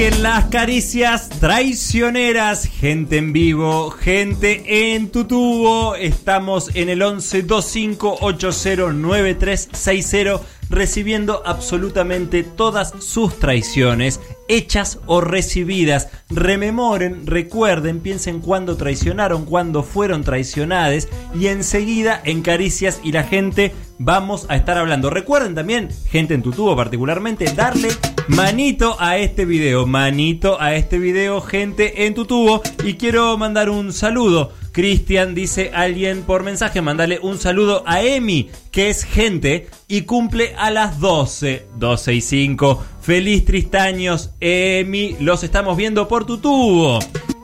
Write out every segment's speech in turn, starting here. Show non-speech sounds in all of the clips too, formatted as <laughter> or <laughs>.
Las caricias traicioneras, gente en vivo, gente en tu tubo. Estamos en el 11 25809360 recibiendo absolutamente todas sus traiciones, hechas o recibidas. Rememoren, recuerden, piensen cuándo traicionaron, cuándo fueron traicionadas y enseguida en caricias y la gente vamos a estar hablando. Recuerden también, gente en tu tubo particularmente, darle manito a este video, manito a este video, gente en tu tubo. Y quiero mandar un saludo. Cristian dice alguien por mensaje, mandale un saludo a Emi, que es gente y cumple a las 12, 12 y 5. Feliz Tristaños, Emi, los estamos viendo por tu tubo.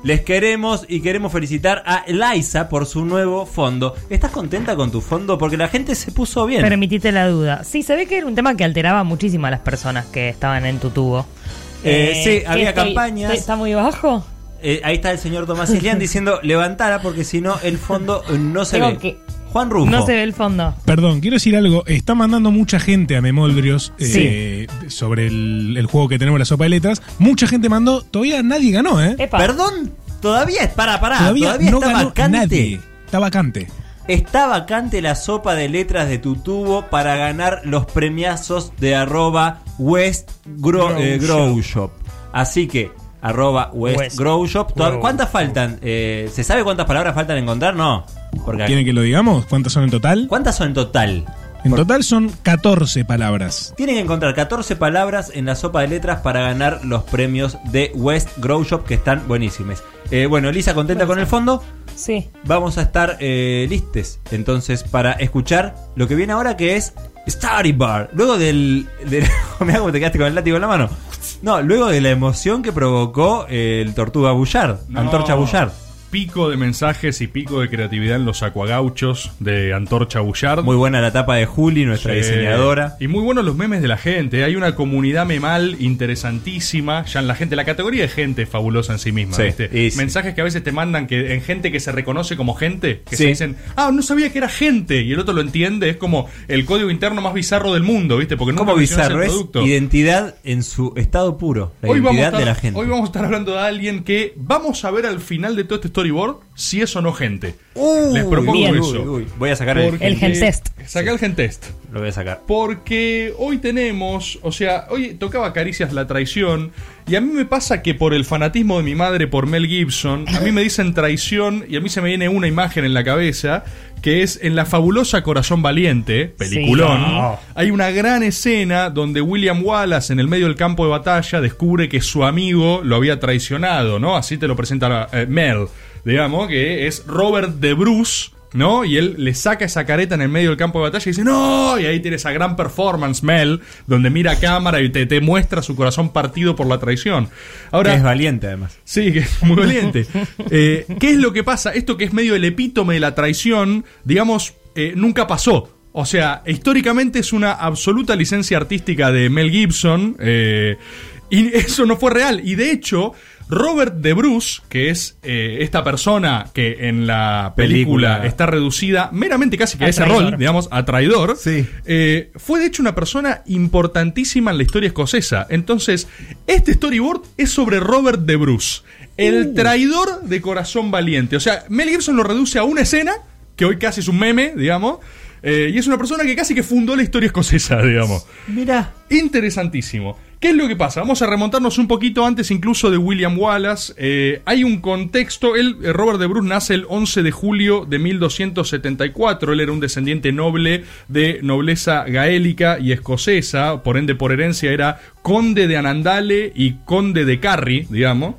Les queremos y queremos felicitar a Eliza por su nuevo fondo. ¿Estás contenta con tu fondo? Porque la gente se puso bien. Permitite la duda. Sí, se ve que era un tema que alteraba muchísimo a las personas que estaban en tu tubo. Eh, sí, ¿qué había estoy- campañas. ¿Está muy bajo? Eh, ahí está el señor Tomás Islián <laughs> diciendo levantara porque si no el fondo no se Tengo ve. que- Juan Rufo. No se ve el fondo. Perdón, quiero decir algo. Está mandando mucha gente a Memoldrios Sí. eh, sobre el, el juego que tenemos, la sopa de letras. Mucha gente mandó. Todavía nadie ganó, ¿eh? Epa. Perdón, todavía es para para, todavía, todavía, no está ganó vacante. nadie. Está vacante. Está vacante la sopa de letras de tu tubo para ganar los premiazos de arroba West Grow, Grow eh, Grow Shop. Así que arroba West, West Grow Shop. Grow ¿Cuántas faltan? Eh, ¿Se sabe cuántas palabras faltan encontrar? No. Porque ¿Quieren que lo digamos? ¿Cuántas son en total? ¿Cuántas son en total? En total son 14 palabras. Tienen que encontrar 14 palabras en la sopa de letras para ganar los premios de West Grow Shop que están buenísimos. Eh, bueno, Lisa, ¿contenta con el fondo? Sí. Vamos a estar eh, listes entonces para escuchar lo que viene ahora que es Starry Bar. Luego del... del <laughs> Mirá cómo te quedaste con el látigo en la mano. No, luego de la emoción que provocó el Tortuga Bullard. Antorcha Bullard. Pico de mensajes y pico de creatividad en los acuagauchos de Antorcha Bullard. Muy buena la tapa de Juli, nuestra Sí. diseñadora. Y muy buenos los memes de la gente. Hay una comunidad memal interesantísima. Ya en la gente, la categoría de gente es fabulosa en sí misma. Sí, ¿viste? Mensajes que a veces te mandan que en gente que se reconoce como gente, que Sí. se dicen, ah, no sabía que era gente. Y el otro lo entiende. Es como el código interno más bizarro del mundo, ¿viste? Porque nunca bizarro el es producto. identidad en su estado puro. La Hoy identidad estar, de la gente. hoy vamos a estar hablando de alguien que vamos a ver al final de todo este storyboard si es o no gente. Uy, Les propongo bien. eso. Uy, uy. Voy a sacar el, Porque- El gen test. Saca el gen test. Lo voy a sacar. Porque hoy tenemos, o sea, hoy tocaba Caricias la traición. Y a mí me pasa que por el fanatismo de mi madre por Mel Gibson, a mí me dicen traición y a mí se me viene una imagen en la cabeza que es en la fabulosa Corazón Valiente, peliculón. Sí. No. Hay una gran escena donde William Wallace en el medio del campo de batalla descubre que su amigo lo había traicionado, ¿no? Así te lo presenta eh, Mel, digamos, que es Robert de Bruce. ¿No? Y él le saca esa careta en el medio del campo de batalla y dice, ¡No! Y ahí tiene esa gran performance, Mel, donde mira a cámara y te, te muestra su corazón partido por la traición. Ahora, es valiente además. Sí, que es muy valiente. Eh, ¿Qué es lo que pasa? Esto que es medio el epítome de la traición, digamos, eh, nunca pasó. O sea, históricamente es una absoluta licencia artística de Mel Gibson. eh, y eso no fue real. Y de hecho, Robert de Bruce, que es eh, esta persona que en la película, Película. está reducida meramente casi que a A ese traidor. rol, digamos, a traidor, Sí. eh, fue de hecho una persona importantísima en la historia escocesa. Entonces, este storyboard es sobre Robert de Bruce, el traidor de corazón valiente. O sea, Mel Gibson lo reduce a una escena, que hoy casi es un meme, digamos, eh, y es una persona que casi que fundó la historia escocesa, <laughs> digamos. Mira. Interesantísimo. ¿Qué es lo que pasa? Vamos a remontarnos un poquito antes incluso de William Wallace. Eh, hay un contexto. Él, eh, Robert de Bruce, nace el 11 de julio de 1274. Él era un descendiente noble de nobleza gaélica y escocesa. Por ende, por herencia, era conde de Anandale y conde de Carry, digamos.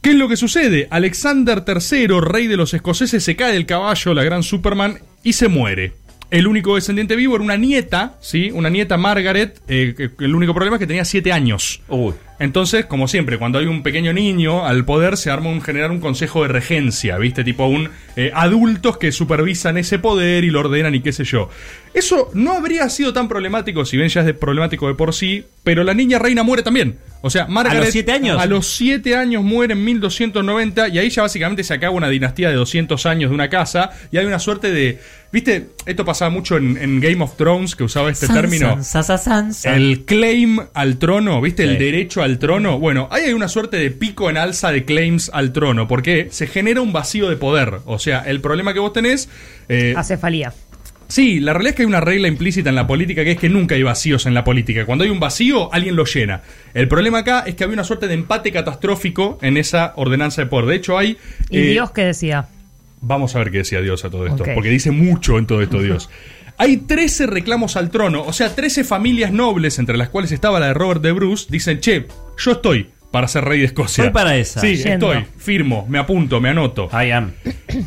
¿Qué es lo que sucede? Alexander III, rey de los escoceses, se cae del caballo, la gran Superman, y se muere. El único descendiente vivo era una nieta, ¿sí? Una nieta Margaret, eh, el único problema es que tenía 7 años. Uy. Entonces, como siempre, cuando hay un pequeño niño al poder, se arma un generar un consejo de regencia, ¿viste? Tipo un eh, adultos que supervisan ese poder y lo ordenan y qué sé yo. Eso no habría sido tan problemático, si bien ya es de problemático de por sí, pero la niña reina muere también. O sea, Margaret. los siete años? A los 7 años muere en 1290 y ahí ya básicamente se acaba una dinastía de 200 años de una casa y hay una suerte de. ¿Viste? Esto pasaba mucho en, en Game of Thrones, que usaba este término. San, sa, sa, san, san. El claim al trono, ¿viste? El derecho al al trono? Bueno, ahí hay una suerte de pico en alza de claims al trono, porque se genera un vacío de poder. O sea, el problema que vos tenés... eh, Acefalía. Sí, la realidad es que hay una regla implícita en la política que es que nunca hay vacíos en la política. Cuando hay un vacío, alguien lo llena. El problema acá es que había una suerte de empate catastrófico en esa ordenanza de poder. De hecho, hay... ¿Y eh, Dios qué decía? Vamos a ver qué decía Dios a todo esto, porque dice mucho en todo esto Dios. <laughs> Hay 13 reclamos al trono, o sea, 13 familias nobles, entre las cuales estaba la de Robert de Bruce, dicen, che, yo estoy para ser rey de Escocia. Para esa. Sí, Yendo. estoy, firmo, me apunto, me anoto. I am.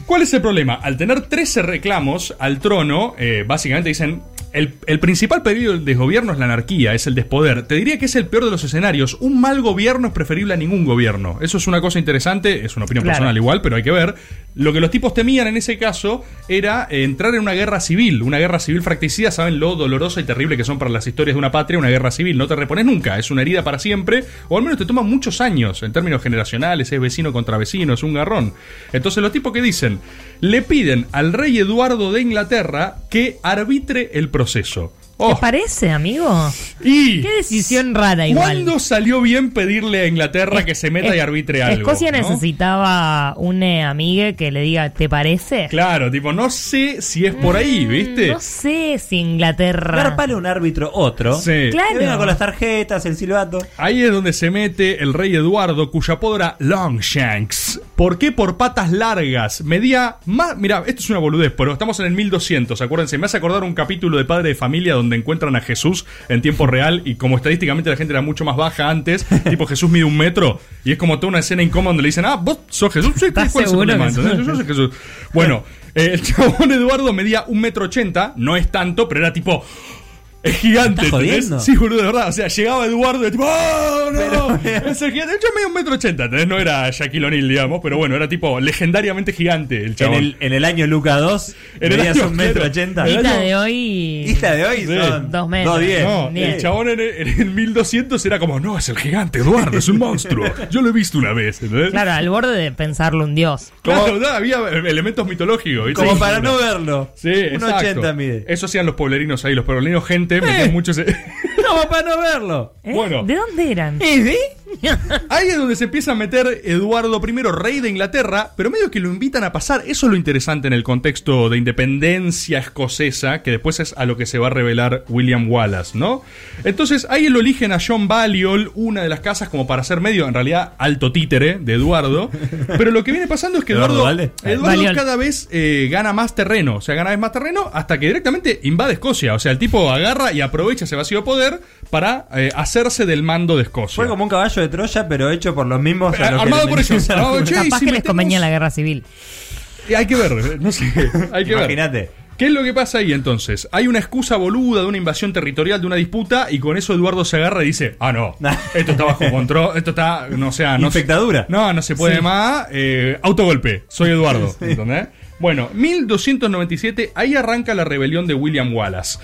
¿Cuál es el problema? Al tener 13 reclamos al trono, eh, básicamente dicen, el, el principal peligro del desgobierno es la anarquía, es el despoder. Te diría que es el peor de los escenarios. Un mal gobierno es preferible a ningún gobierno. Eso es una cosa interesante, es una opinión Claro. personal igual, pero hay que ver. Lo que los tipos temían en ese caso era eh, entrar en una guerra civil, una guerra civil fracticida, saben lo dolorosa y terrible que son para las historias de una patria, una guerra civil. No te repones nunca, es una herida para siempre, o al menos te toma muchos años en términos generacionales, es vecino contra vecino, es un garrón. Entonces los tipos que dicen, le piden al rey Eduardo de Inglaterra que arbitre el proceso. ¿Te Oh, parece, amigo? y Qué decisión rara igual. ¿Cuándo salió bien pedirle a Inglaterra que se meta y arbitre algo? Escocia no? necesitaba un eh, amigue que le diga, ¿te parece? Claro, tipo, no sé si es por ahí, Mm, ¿viste? No sé si Inglaterra. Garpale un árbitro otro. Sí. Claro. Que venga con las tarjetas, el silbato. Ahí es donde se mete el rey Eduardo, cuya apodo era Longshanks. ¿Por qué? Por patas largas. Medía más. Mira, esto es una boludez, pero estamos en el 1200, acuérdense. Me hace acordar un capítulo de Padre de Familia donde encuentran a Jesús en tiempo <laughs> real y como estadísticamente la gente era mucho más baja antes, tipo Jesús mide un metro y es como toda una escena incómoda donde le dicen, ah, vos sos Jesús. Sí, ¿Estás ¿cuál es el problema? Yo soy Jesús. Bueno, eh, el chabón Eduardo medía un metro ochenta, no es tanto, pero era tipo. Es gigante, ¿Estás ¿entendés? jodiendo? Sí, boludo, de verdad. O sea, llegaba Eduardo y tipo, ¡Oh, no! es <laughs> el gigante. De hecho, medio un metro ochenta, ¿entendés? No era Shaquille O'Neal, digamos, pero bueno, era tipo legendariamente gigante el En chabón. el, en el año Luca 2, <laughs> En el medías año un metro ochenta. El Ista de hoy. Isla de hoy son Dos metros. dos diez. No, el chabón en, en el 1200 era como, no, es el gigante, Eduardo, es un monstruo. <laughs> Yo lo he visto una vez, ¿entendés? Claro, al borde de pensarlo un dios. Claro, no, había elementos mitológicos. ¿viste? Como para no verlo. Sí, un exacto. 80 mide. Eso hacían los pueblerinos ahí, los pueblerinos gente, metían mucho ese... Como para no verlo. <laughs> ¿Eh? Bueno. ¿De dónde eran? ¿Y sí? <laughs> Ahí es donde se empieza a meter Eduardo I, rey de Inglaterra, pero medio que lo invitan a pasar. Eso es lo interesante en el contexto de independencia escocesa, que después es a lo que se va a revelar William Wallace, ¿no? Entonces ahí lo eligen a John Balliol, una de las casas, como para ser medio, en realidad, alto títere de Eduardo. Pero lo que viene pasando es que ¿Eduardo Balliol. cada vez eh, gana más terreno, o sea, gana vez más terreno hasta que directamente invade Escocia. O sea, el tipo agarra y aprovecha ese vacío de poder para eh, hacerse del mando de Escocia. Fue como un caballo de Troya, pero hecho por los mismos. a los que Armado por ellos. che, Capaz si que les convenía la guerra civil. Hay que ver, no sé, hay que ver. Imagínate. ¿Qué es lo que pasa ahí entonces? Hay una excusa boluda de una invasión territorial, de una disputa, y con eso Eduardo se agarra y dice, ah, no, <laughs> esto está bajo control, esto está, no sea, no se- Infectadura. No, no se puede más, eh, autogolpe, soy Eduardo, ¿entendés? Bueno, 1297, ahí arranca la rebelión de William Wallace.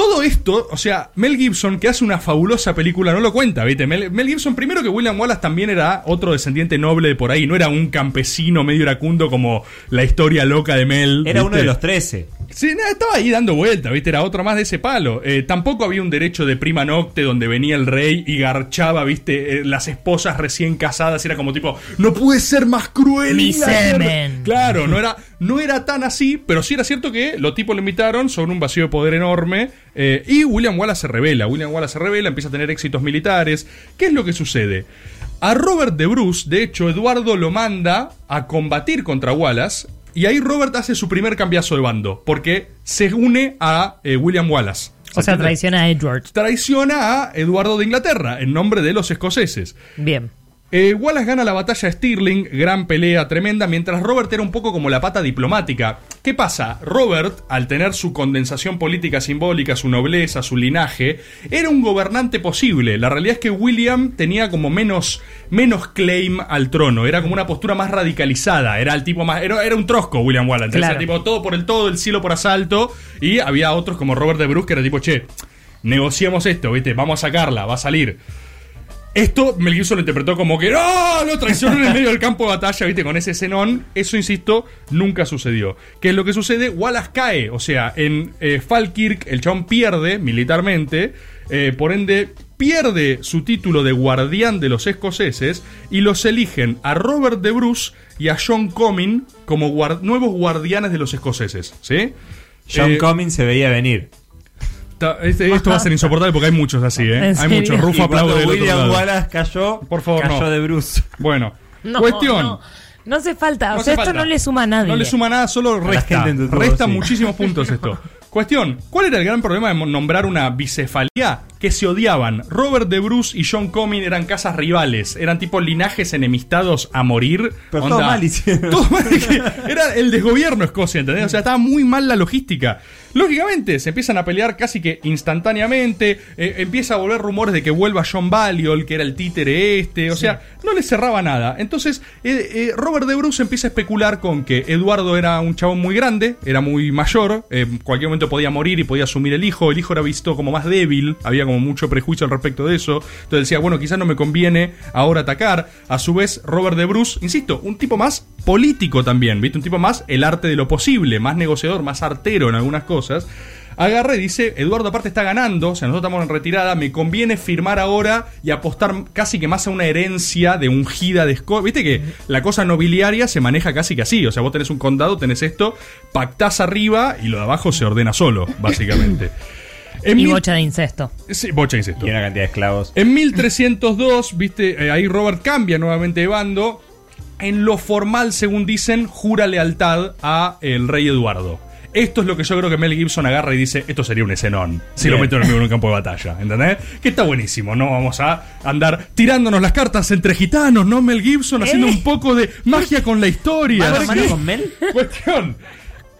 Todo esto, o sea, Mel Gibson, que hace una fabulosa película, no lo cuenta, ¿viste? Mel, Mel Gibson, primero que William Wallace también era otro descendiente noble de por ahí, no era un campesino medio iracundo como la historia loca de Mel. Era uno de los 13. Sí, estaba ahí dando vuelta, ¿viste? Era otro más de ese palo. Eh, tampoco había un derecho de prima nocte donde venía el rey y garchaba, ¿viste? Eh, las esposas recién casadas. Era como tipo, no puede ser más cruel. Mi Inglaterra". semen. Claro, no <laughs> era, no era tan así, pero sí era cierto que los tipos lo invitaron sobre un vacío de poder enorme. eh, y William Wallace se revela. William Wallace se revela, empieza a tener éxitos militares. ¿Qué es lo que sucede? A Robert de Bruce, de hecho, Eduardo lo manda a combatir contra Wallace. Y ahí Robert hace su primer cambiazo de bando, porque se une a eh, William Wallace. O sea, traiciona a Edward. Traiciona a Eduardo de Inglaterra en nombre de los escoceses. Bien. Eh, Wallace gana la batalla de Stirling, gran pelea tremenda, mientras Robert era un poco como la pata diplomática. ¿Qué pasa? Robert, al tener su condensación política simbólica, su nobleza, su linaje, era un gobernante posible. La realidad es que William tenía como menos, menos claim al trono, era como una postura más radicalizada, era el tipo más, era, era un trosco William Wallace, Claro. era tipo todo por el todo, el cielo por asalto, y había otros como Robert de Bruce que era tipo, che, negociemos esto, ¿viste? Vamos a sacarla, va a salir. Esto Mel Gibson lo interpretó como que ¡No! Lo traicionó en el medio del campo de batalla, ¿viste? Con ese cenón. Eso, insisto, nunca sucedió. ¿Qué es lo que sucede? Wallace cae. O sea, en eh, Falkirk el chabón pierde militarmente. eh, por ende, pierde su título de guardián de los escoceses y los eligen a Robert de Bruce y a John Comyn como nuevos guardianes de los escoceses. ¿Sí? John Eh, Cummings se veía venir. Ta- este- esto va a ser insoportable porque hay muchos así, ¿eh? ¿En Hay muchos. Rufo aplaude del otro William lado. Wallace cayó, Por favor, cayó no. de Bruce. Bueno, No, cuestión. No, no hace falta. No o sea, hace esto falta. no le suma a nadie. No le suma nada, solo resta. tubo, Resta sí. muchísimos puntos esto. Cuestión, ¿cuál era el gran problema de nombrar una bicefalía? Que se odiaban. Robert de Bruce y John Comyn eran casas rivales, eran tipo linajes enemistados a morir. Pero todo mal hicieron. Todo mal, que era el desgobierno Escocia, ¿entendés? O sea, estaba muy mal la logística. Lógicamente, se empiezan a pelear casi que instantáneamente. eh, empieza a volver rumores de que vuelva John Balliol, que era el títere este. O sea, no le cerraba nada. Entonces, eh, eh, Robert de Bruce empieza a especular con que Eduardo era un chabón muy grande, era muy mayor, en cualquier momento podía morir y podía asumir el hijo. El hijo era visto como más débil, había como mucho prejuicio al respecto de eso. Entonces decía, bueno, quizás no me conviene ahora atacar. A su vez, Robert de Bruce, insisto, un tipo más político también, ¿viste? Un tipo más el arte de lo posible, más negociador, más artero en algunas cosas. Agarra y dice, Eduardo aparte está ganando, o sea, nosotros estamos en retirada, me conviene firmar ahora y apostar casi que más a una herencia de ungida de Escocia. Viste que la cosa nobiliaria se maneja casi que así, o sea, vos tenés un condado, tenés esto, pactás arriba y lo de abajo se ordena solo, <laughs> básicamente. En Y mil- bocha de incesto. Sí, bocha, insisto. Y una cantidad de esclavos. En 1302, viste, eh, ahí Robert cambia nuevamente de bando. En lo formal, según dicen, jura lealtad a el rey Eduardo. Esto es lo que yo creo que Mel Gibson agarra y dice, esto sería un escenón, si lo meto en un campo de batalla, ¿entendés? Que está buenísimo, no vamos a andar tirándonos las cartas entre gitanos, ¿no? Mel Gibson haciendo ¿Eh? un poco de magia con la historia. ¿Mano mano con Mel? Cuestión.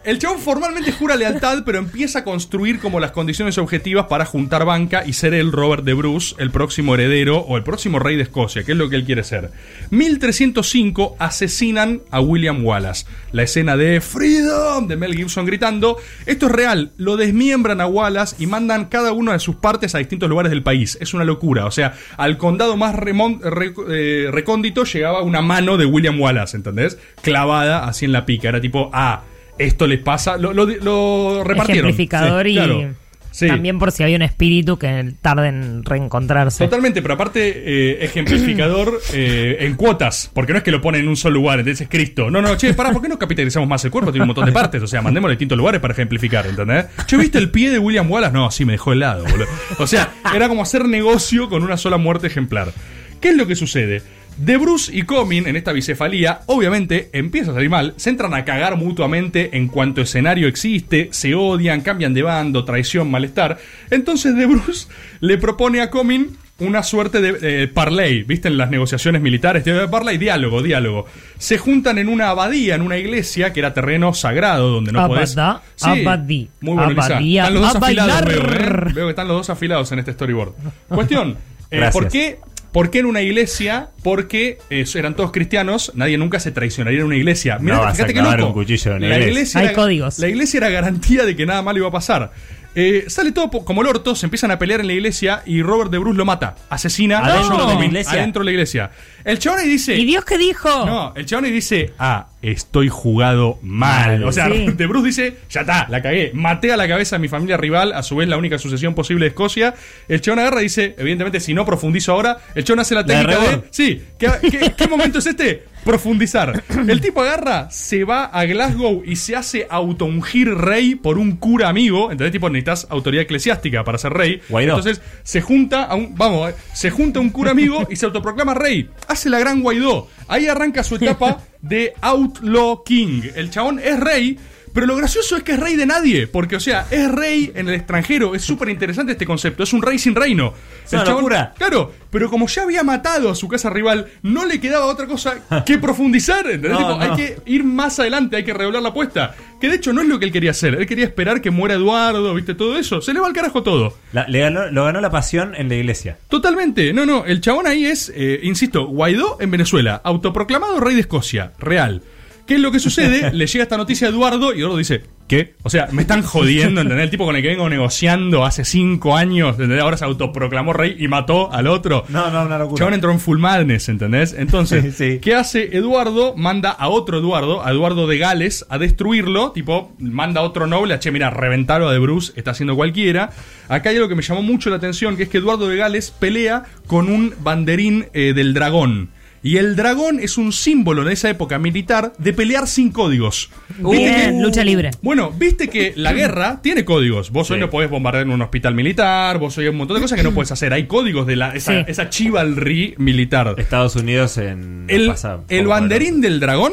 El chabón formalmente jura lealtad, pero empieza a construir como las condiciones objetivas para juntar banca y ser el Robert de Bruce, el próximo heredero o el próximo rey de Escocia, que es lo que él quiere ser. 1305 asesinan a William Wallace. La escena de Freedom de Mel Gibson gritando. Esto es real. Lo desmiembran a Wallace y mandan cada una de sus partes a distintos lugares del país. Es una locura. O sea, al condado más remon- re- eh, recóndito llegaba una mano de William Wallace, ¿entendés? Clavada así en la pica. Era tipo, ah, esto les pasa. Lo, lo, lo repartieron. Ejemplificador Sí, y claro. Sí. también por si había un espíritu que tarde en reencontrarse. Totalmente, pero aparte, eh, ejemplificador <clears throat> eh, en cuotas, porque no es que lo ponen en un solo lugar, entonces es Cristo. No, no, che, pará, ¿por qué no capitalizamos más el cuerpo? Tiene un montón de partes, o sea, mandémosle distintos lugares para ejemplificar, ¿entendés? Che, ¿viste el pie de William Wallace? No, sí, me dejó helado, boludo. O sea, era como hacer negocio con una sola muerte ejemplar. ¿Qué es lo que sucede? De Bruce y Comyn, en esta bicefalía, obviamente empieza a salir mal, se entran a cagar mutuamente en cuanto escenario existe, se odian, cambian de bando, traición, malestar. Entonces De Bruce <laughs> le propone a Comyn una suerte de eh, parlay, ¿viste? En las negociaciones militares, de parlay, diálogo, diálogo. Se juntan en una abadía, en una iglesia, que era terreno sagrado, donde no podés... Abadá, abadí, muy bueno, abadía, Están los dos afilados, veo. ¿eh? Veo que están los dos afilados en este storyboard. Cuestión, <laughs> eh. ¿por qué ¿Por qué en una iglesia? Porque eh, eran todos cristianos, nadie nunca se traicionaría en una iglesia. Mirá, No fíjate clavar loco. un cuchillo en una la iglesia. iglesia Hay era- códigos. La iglesia era garantía de que nada malo iba a pasar. Eh, sale todo po- como el orto, se empiezan a pelear en la iglesia y Robert de Bruce lo mata. Asesina a ¿Adentro John de la iglesia? Adentro de la iglesia. El chabón ahí dice... ¿Y Dios qué dijo? No, el chabón ahí dice, ah, estoy jugado mal. Mal. O sea, Sí. <laughs> de Bruce dice, ya está, la cagué. Maté a la cabeza a mi familia rival, a su vez la única sucesión posible de Escocia. El chabón agarra y dice, evidentemente, si no profundizo ahora, el chabón hace la técnica de... Rebord. Sí, ¿qué, qué, qué momento es este? Profundizar. El tipo agarra, se va a Glasgow y se hace autoungir rey por un cura amigo. Entonces, tipo, necesitas autoridad eclesiástica para ser rey. Guaidó. Entonces, se junta a un. Vamos, eh, se junta un cura amigo y se autoproclama rey. Hace la gran Guaidó. Ahí arranca su etapa de Outlaw King. El chabón es rey. Pero lo gracioso es que es rey de nadie, porque, o sea, es rey en el extranjero. Es súper interesante este concepto. Es un rey sin reino. Es una locura. Claro, pero como ya había matado a su casa rival, no le quedaba otra cosa que <laughs> profundizar. ¿entendés? No, Tipo, no. Hay que ir más adelante, hay que redoblar la apuesta. Que de hecho no es lo que él quería hacer. Él quería esperar que muera Eduardo, ¿viste? Todo eso. Se le va al carajo todo. La- le ganó, lo ganó la pasión en la iglesia. Totalmente. No, no. El chabón ahí es, eh, insisto, Guaidó en Venezuela. Autoproclamado rey de Escocia. Real. ¿Qué es lo que sucede? <laughs> Le llega esta noticia a Eduardo y Eduardo dice, ¿Qué? O sea, me están jodiendo, ¿entendés? El tipo con el que vengo negociando hace cinco años, ¿entendés? Ahora se autoproclamó rey y mató al otro. No, no, una locura. Chabón entró en full madness, ¿entendés? Entonces, Sí. ¿qué hace Eduardo? Manda a otro Eduardo, a Eduardo de Gales, a destruirlo. Tipo, manda a otro noble, a che, mira, reventalo a de Bruce, está haciendo cualquiera. Acá hay algo que me llamó mucho la atención, que es que Eduardo de Gales pelea con un banderín eh, del dragón. Y el dragón es un símbolo en esa época militar de pelear sin códigos. ¿Viste que- Bien, lucha libre. bueno, viste que la guerra tiene códigos. Vos hoy no podés bombardear un hospital militar, vos hoy hay un montón de cosas que no podés hacer. Hay códigos de la, esa, Sí. esa chivalry militar. Estados Unidos en El, pasado, el banderín del dragón.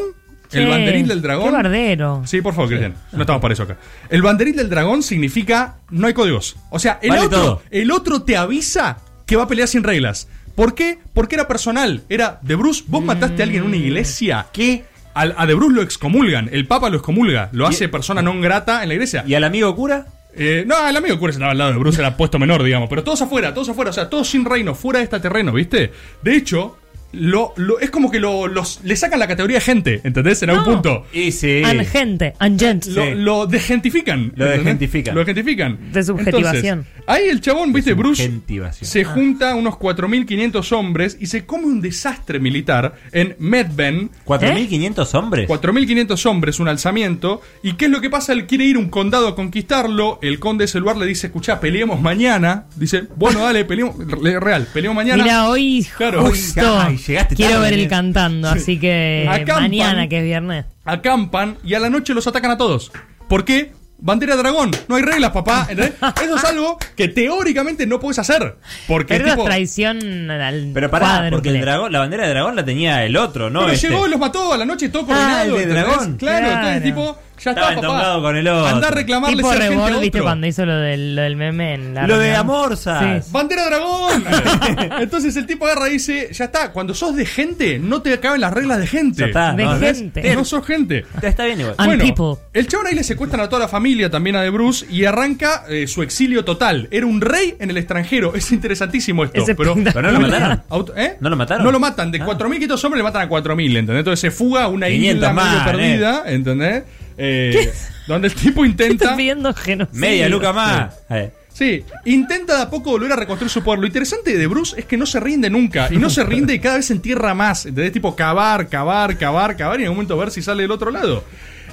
El Che, banderín del dragón. Qué bardero. Sí, por favor, Cristian. No estamos para eso acá. El banderín del dragón significa no hay códigos. O sea, el, Vale otro, todo. el otro te avisa que va a pelear sin reglas. ¿Por qué? Porque era personal. Era de Bruce, vos mataste a alguien en una iglesia. ¿Qué? Al, a de Bruce lo excomulgan. El Papa lo excomulga. Lo hace persona non grata en la iglesia. ¿Y al amigo cura? Eh, no, el amigo cura estaba al lado de Bruce, era puesto menor, digamos. Pero todos afuera, todos afuera, o sea, todos sin reino, fuera de este terreno, ¿viste? De hecho, lo, lo- es como que lo, los, le sacan la categoría de gente, ¿entendés? En algún No. punto. Y sí. Angente, angent. Lo, Sí. lo degentifican. Lo ¿entendés? degentifican. Lo degentifican. Desubjetivación. Entonces, ahí el chabón, viste, Bruce Subjetivación. se junta unos 4.500 hombres y se come un desastre militar en Medben. ¿4.500 hombres? 4.500 hombres, un alzamiento. ¿Y qué es lo que pasa? Él quiere ir a un condado a conquistarlo. El conde de ese lugar le dice, escuchá, peleemos mañana. Dice, bueno, dale, peleemos. re- Real, peleemos mañana. Mira, hoy Claro. justo Ay, llegaste quiero tarde, ver el cantando, así que Acampan. mañana que es viernes. acampan y a la noche los atacan a todos. ¿Por qué? Bandera de dragón, no hay reglas, papá. ¿entendés? <laughs> Eso es algo que teóricamente no puedes hacer. Porque Pero es tipo, traición al Pero pará, porque el dragón, la bandera de dragón la tenía el otro, ¿no? pero Este. llegó y los mató a la noche todo Ah, coordinado. el de dragón. Claro, Claro. entonces tipo, ya Estaba está, papá. con el otro. Andá a reclamarle Tipo ser gente ¿viste? Cuando hizo lo del, lo del meme en la Lo de? Amorza. Sí. ¡Bandera dragón! <laughs> Entonces el tipo agarra y dice, ya está, cuando sos de gente, no te acaben las reglas de gente. Ya está, De gente. No sos gente. Está bien igual. Ah, Bueno, el chabón ahí le secuestran a toda la familia, también a de Bruce, y arranca eh, su exilio total. Era un rey en el extranjero. <laughs> Es interesantísimo esto. Es pero, no lo <laughs> mataron. ¿eh? ¿No lo mataron? No lo matan. De Ah. 4.500 hombres le matan a 4.000, ¿entendés? Entonces se fuga a una 500 isla medio perdida, ¿entendés? Eh, donde el tipo intenta... Genocidio. Media luca más. Eh. Sí, intenta de a poco volver a reconstruir su poder. Lo interesante de Bruce es que no se rinde nunca. Y no se rinde y cada vez se entierra más. ¿Entendés? Tipo cavar, cavar, cavar, cavar y en un momento ver si sale del otro lado.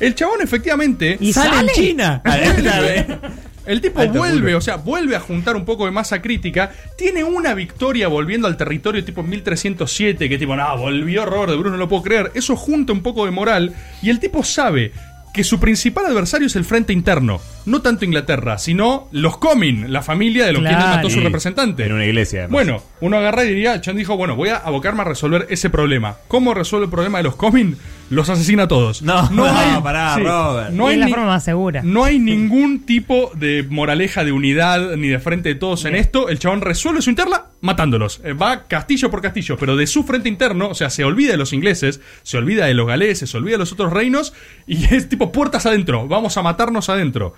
El chabón efectivamente... ¿Y Sale en China. <laughs> El tipo Alto vuelve, culo. o sea, vuelve a juntar un poco de masa crítica. Tiene una victoria volviendo al territorio tipo 1307, que tipo, no, volvió Robert de Bruce, no lo puedo creer. Eso junta un poco de moral. Y el tipo sabe que su principal adversario es el frente interno. No tanto Inglaterra, sino los Comyn, la familia de los Claro. quienes mató su representante. En una iglesia. además. Bueno, uno agarra y diría, Chan dijo, bueno, voy a abocarme a resolver ese problema. ¿Cómo resuelve el problema de los Comyn? Los asesina a todos. No, no, pará, Robert. No hay es la ni- forma más segura. no hay ningún tipo de moraleja de unidad ni de frente de todos en esto. El chabón resuelve su interna matándolos. Eh, Va castillo por castillo, pero de su frente interno, o sea, se olvida de los ingleses, se olvida de los galeses, se olvida de los otros reinos y es tipo puertas adentro. Vamos a matarnos adentro.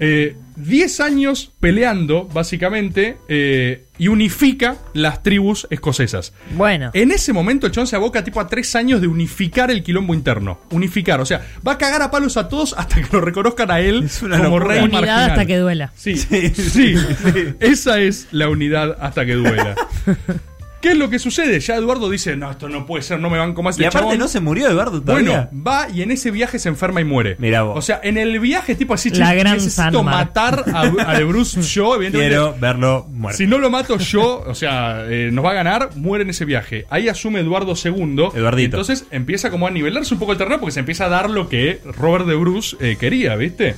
Eh, 10 años peleando, básicamente, eh, y unifica las tribus escocesas. Bueno. En ese momento el chabón se aboca tipo a tres años de unificar el quilombo interno. Unificar, o sea, va a cagar a palos a todos hasta que lo reconozcan a él Es una como locura. rey Unidad marginal. hasta que duela. Sí, sí, Esa es la unidad hasta que duela. <laughs> ¿Qué es lo que sucede? Ya Eduardo dice, no, esto no puede ser, no me banco más Y aparte chabón. no se murió Eduardo Bueno, todavía. va y en ese viaje se enferma y muere. Mirá vos. O sea, en el viaje tipo así, La gran necesito matar a, a de Bruce <laughs> yo, evidentemente. Quiero verlo muerto. Si no lo mato yo, o sea, eh, nos va a ganar, muere en ese viaje. Ahí asume Eduardo II. Eduardito. Entonces empieza como a nivelarse un poco el terreno porque se empieza a dar lo que Robert de Bruce eh, quería, ¿viste?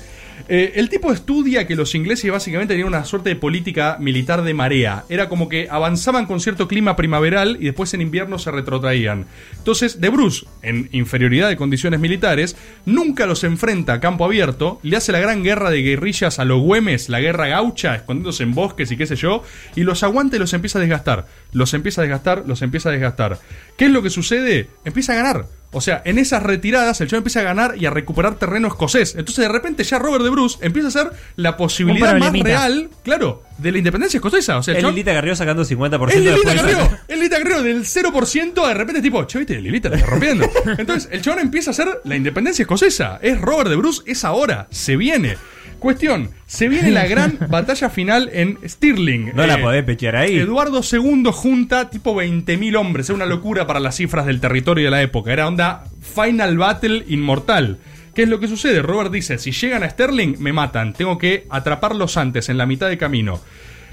Eh, el tipo estudia que los ingleses básicamente tenían una suerte de política militar de marea. Era como que avanzaban con cierto clima primaveral y después en invierno se retrotraían. Entonces, de Bruce, en inferioridad de condiciones militares, nunca los enfrenta a campo abierto, le hace la gran guerra de guerrillas a los güemes, la guerra gaucha, escondiéndose en bosques y qué sé yo, y los aguanta y los empieza a desgastar. Los empieza a desgastar, los empieza a desgastar. ¿Qué es lo que sucede? Empieza a ganar. O sea, en esas retiradas el chabón empieza a ganar y a recuperar terreno escocés. Entonces de repente ya Robert de Bruce empieza a ser la posibilidad más real, claro, de la independencia escocesa. O sea, el El Lilita Carrió sacando 50% es Lilita. Carrió. <laughs> Es Lilita Carrió del 0% de repente es tipo, che, viste, Lilita la está rompiendo. <laughs> Entonces, el chabón empieza a hacer la independencia escocesa. Es Robert de Bruce, es ahora, se viene. Cuestión, se viene la gran <laughs> batalla final en Stirling. No la Eh, podés pechear ahí. Eduardo II junta tipo 20.000 hombres. Es una locura para las cifras del territorio de la época. Era onda Final Battle inmortal. ¿Qué es lo que sucede? Robert dice, si llegan a Sterling, me matan. Tengo que atraparlos antes, en la mitad de camino.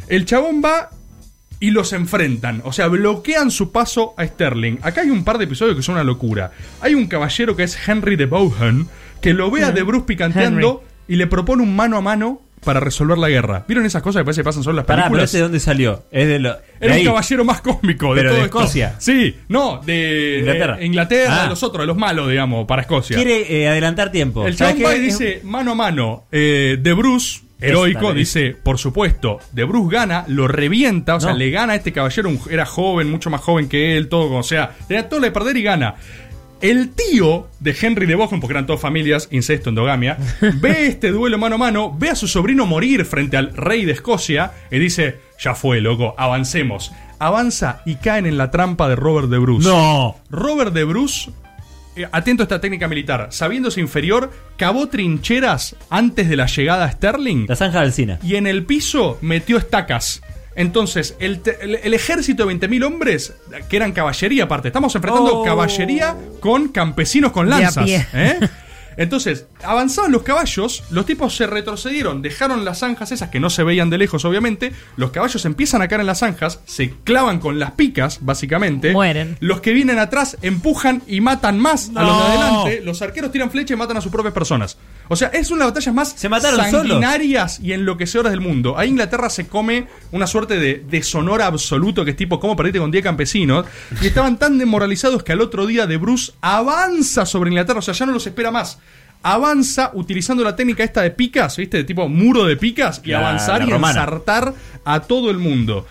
El chabón va y los enfrentan. O sea, bloquean su paso a Sterling. Acá hay un par de episodios que son una locura. Hay un caballero que es Henry de Bowen, que lo ve a De Bruce picanteando y le propone un mano a mano para resolver la guerra. ¿Vieron esas cosas que parece que pasan solo en las Pará, pero películas? ese de dónde salió? Es de lo. de Era un ahí. caballero más cómico de Pero todo de esto. Escocia. Sí, no, de Inglaterra. eh, Inglaterra, Ah. de los otros, de los malos, digamos, para Escocia. Quiere eh, adelantar tiempo. El ¿Sabes chabón va qué? y Es- dice, mano a mano, eh, de Bruce, heroico, Esta, dice, por supuesto, de Bruce gana, lo revienta, o sea, No. le gana a este caballero, un- era joven, mucho más joven que él, todo, o sea, tenía todo lo de perder y gana. El tío de Henry de Bohun, porque eran todas familias, incesto, endogamia, <laughs> ve este duelo mano a mano, ve a su sobrino morir frente al rey de Escocia y dice, ya fue, loco, avancemos. Avanza y caen en la trampa de Robert de Bruce. No. Robert de Bruce, eh, atento a esta técnica militar, sabiéndose inferior, cavó trincheras antes de la llegada a Sterling La zanja de Alcina. y en el piso metió estacas. Entonces, el, te- el- el ejército de 20.000 hombres, que eran caballería aparte, estamos enfrentando Oh. caballería con campesinos con De a lanzas. pie. ¿eh? Entonces, avanzaban los caballos, los tipos se retrocedieron, dejaron las zanjas esas que no se veían de lejos, obviamente. Los caballos empiezan a caer en las zanjas, se clavan con las picas, básicamente. Mueren. Los que vienen atrás empujan y matan más a los de adelante. Los arqueros tiran flecha y matan a sus propias personas. O sea, es una de las batallas más Se mataron solos. sanguinarias y enloquecedoras del mundo. Ahí Inglaterra se come una suerte de deshonor absoluto que es tipo, ¿cómo perdiste con 10 campesinos? Y estaban tan demoralizados que al otro día de Bruce avanza sobre Inglaterra, o sea, ya no los espera más. Avanza utilizando la técnica esta de picas, ¿viste? De tipo muro de picas y La- avanzar la y ensartar a todo el mundo.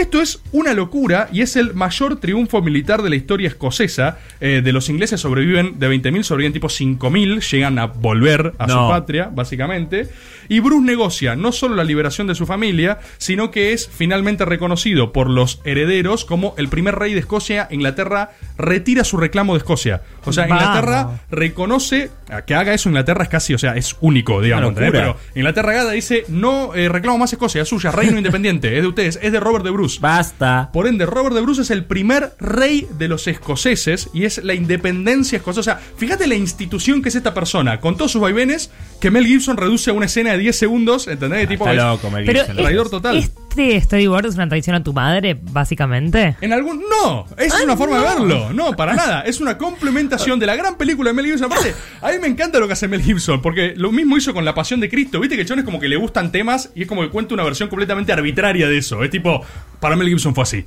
Esto es una locura y es el mayor triunfo militar de la historia escocesa. Eh, de los ingleses sobreviven de 20.000, sobreviven tipo 5.000, llegan a volver a su patria, básicamente. Y Bruce negocia no solo la liberación de su familia, sino que es finalmente reconocido por los herederos como el primer rey de Escocia. Inglaterra retira su reclamo de Escocia. O sea, Vamos. Inglaterra reconoce a que haga eso Inglaterra es casi, o sea, es único, digamos. Una ¿entendés? locura. Pero Inglaterra gada dice, no eh, reclamo más Escocia, es suya, reino independiente, es de ustedes, es de Robert de Bruce. Basta. Por ende, Robert de Bruce es el primer rey de los escoceses y es la independencia escocesa. O sea, fíjate la institución que es esta persona, con todos sus vaivenes, que Mel Gibson reduce a una escena de 10 segundos, ¿entendés? tipo, Está es- loco, Mel Pero Gibson. es- Traidor total. Este storyboard es una traición a tu madre, básicamente. En algún. No, esa es una forma de verlo. No, para nada. Es una complementación de la gran película de Mel Gibson. Aparte, a mí me encanta lo que hace Mel Gibson, porque lo mismo hizo con La Pasión de Cristo. Viste que el chabón es como que le gustan temas y es como que cuenta una versión completamente arbitraria de eso. Es tipo, para Mel Gibson fue así.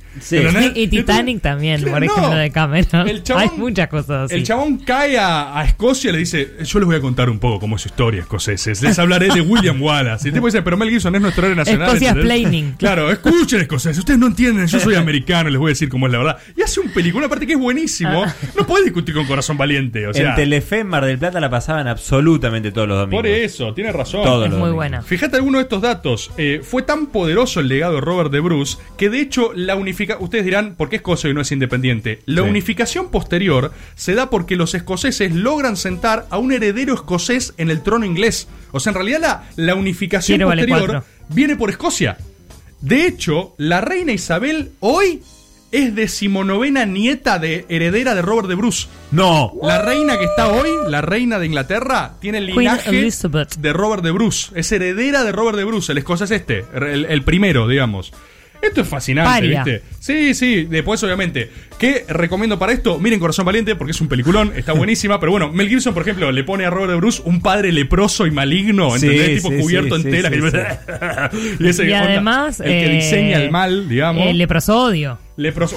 Y, y Titanic también, por ejemplo, de Cameron. El chabón- Hay muchas cosas así. El chabón cae a, a Escocia y le dice: Yo les voy a contar un poco cómo es su historia, escoceses. Les hablaré de William Wallace. Y el tipo dice: Pero Mel Gibson es nuestro héroe nacional. Escocia ¿entendés? <laughs> Claro, escuchen, escoceses. Ustedes no entienden. Yo soy americano, les voy a decir cómo es la verdad. Y hace un película, aparte que es buenísimo. No puedes discutir con corazón valiente. O sea, en Telefe en Mar del Plata la pasaban absolutamente todos los domingos. por eso, tiene razón. Todos Es los muy domingos. buena. Fíjate alguno de estos datos. Eh, fue tan poderoso el legado de Robert de Bruce que de hecho la unifica. Ustedes dirán, ¿por qué Escocia y no es independiente? La Sí. unificación posterior se da porque los escoceses logran sentar a un heredero escocés en el trono inglés. O sea, en realidad la, la unificación Quiero posterior viene por Escocia. De hecho, la reina Isabel hoy es decimonovena nieta de heredera de Robert de Bruce. No. La reina que está hoy, la reina de Inglaterra, tiene el linaje de Robert de Bruce. Es heredera de Robert de Bruce. El escocés este, el, el primero, digamos. Esto es fascinante, Paria. ¿viste? Sí, sí. Después, obviamente. ¿Qué recomiendo para esto? Miren Corazón Valiente porque es un peliculón, está <laughs> buenísima. pero bueno, Mel Gibson, por ejemplo, le pone a Robert de Bruce un padre leproso y maligno, Sí, ¿entendés? tipo sí, cubierto sí, en tela. <laughs> y ese Y onda, además. El que eh, diseña el mal, digamos. El leprosodio. Leproso.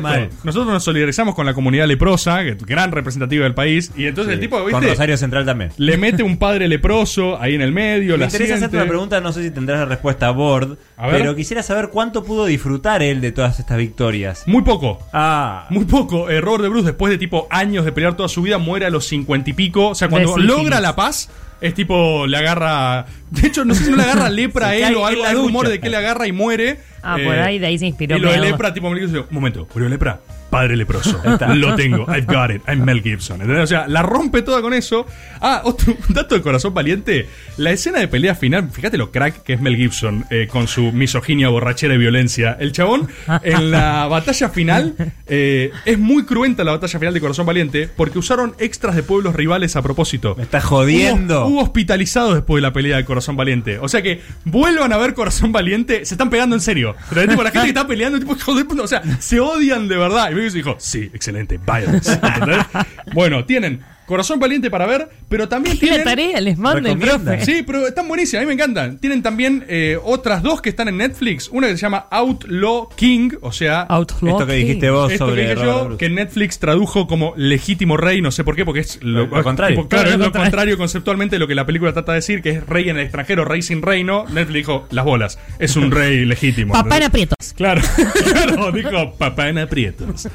Mal. Nosotros nos solidarizamos con la comunidad leprosa, que es gran representativa del país. Y entonces el tipo, Con ¿viste? Rosario Central también. Le mete un padre leproso ahí en el medio, Me la interesa hacerte siente. una pregunta, no sé si tendrás la respuesta a Bord, A ver. pero quisiera saber cuánto pudo disfrutar él de todas estas victorias. Muy poco. Ah, Muy poco. Robert de Bruce, después de tipo años de pelear toda su vida, muere a los cincuenta y pico. O sea, cuando logra la paz, es tipo, le agarra. De hecho, no sé si no le agarra lepra <laughs> a él o algo. Hay rumor de que le agarra y muere. Ah, Eh, por ahí de ahí se inspiró. Y lo de lepra, tipo dice, un momento, de lepra. Padre leproso. Lo tengo. I've got it. I'm Mel Gibson. ¿Entendés? O sea, la rompe toda con eso. Ah, otro <laughs> dato de corazón valiente. La escena de pelea final, fíjate lo crack que es Mel Gibson eh, con su misoginia, borrachera y violencia. El chabón, en la <laughs> batalla final, eh, es muy cruenta la batalla final de Corazón Valiente porque usaron extras de pueblos rivales a propósito. me estás jodiendo. Hubo, hubo hospitalizados después de la pelea de Corazón Valiente. O sea que vuelvan a ver Corazón Valiente, se están pegando en serio. Pero tipo, la gente que está peleando, tipo, puta, o sea, se odian de verdad. Y Dijo, sí, excelente, violence. <laughs> ¿Entendés? bueno, tienen Corazón Valiente para ver, pero también ¿Qué tienen... tarea les manda el profe? Sí, pero están buenísimas, a mí me encantan. Tienen también eh, otras dos que están en Netflix. Una que se llama Outlaw King, o sea, Outlaw Esto que King. dijiste vos esto que sobre dije Robert yo, Bruce. que Netflix tradujo como legítimo rey, no sé por qué, porque es lo, Lo contrario. tipo, claro, es lo contrario. conceptualmente de lo que la película trata de decir, que es rey en el extranjero, rey sin reino. Netflix dijo, las bolas, es un rey legítimo. Papá en aprietos. Claro, <laughs> claro, dijo papá en aprietos.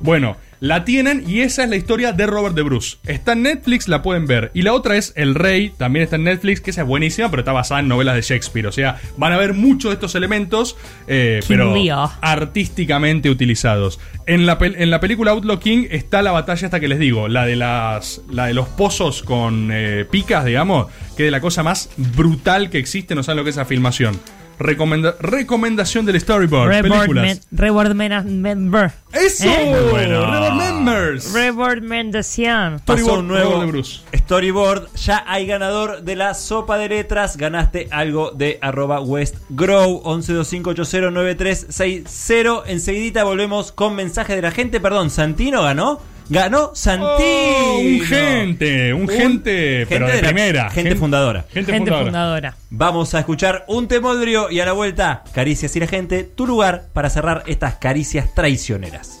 Bueno, la tienen y esa es la historia de Robert de Bruce. Está en Netflix, la pueden ver. Y la otra es El Rey, también está en Netflix, que esa es buenísima, pero está basada en novelas de Shakespeare. O sea, van a ver muchos de estos elementos, eh, pero artísticamente utilizados. En la, en la película Outlaw King está la batalla esta que les digo, la de las la de los pozos con eh, picas, digamos, que es de la cosa más brutal que existe, no saben lo que es esa filmación. Recomenda- recomendación del storyboard, Reward películas. men- Reward men- member. ¡Eso! ¿Eh? Bueno. Members. Reward Mendocian. Pasó Storyboard nuevo de Bruce. storyboard. Ya hay ganador de la sopa de letras. Ganaste algo de arroba westgrow 1125809360. Enseguidita volvemos con mensaje de la gente. Perdón, ¿Santino ganó? Ganó Santino. Oh, un gente, un, gente, pero de, la- primera. Gente fundadora. Gente, Gente fundadora. fundadora. Vamos a escuchar un temodrio y a la vuelta, Caricias y la gente, tu lugar para cerrar estas caricias traicioneras.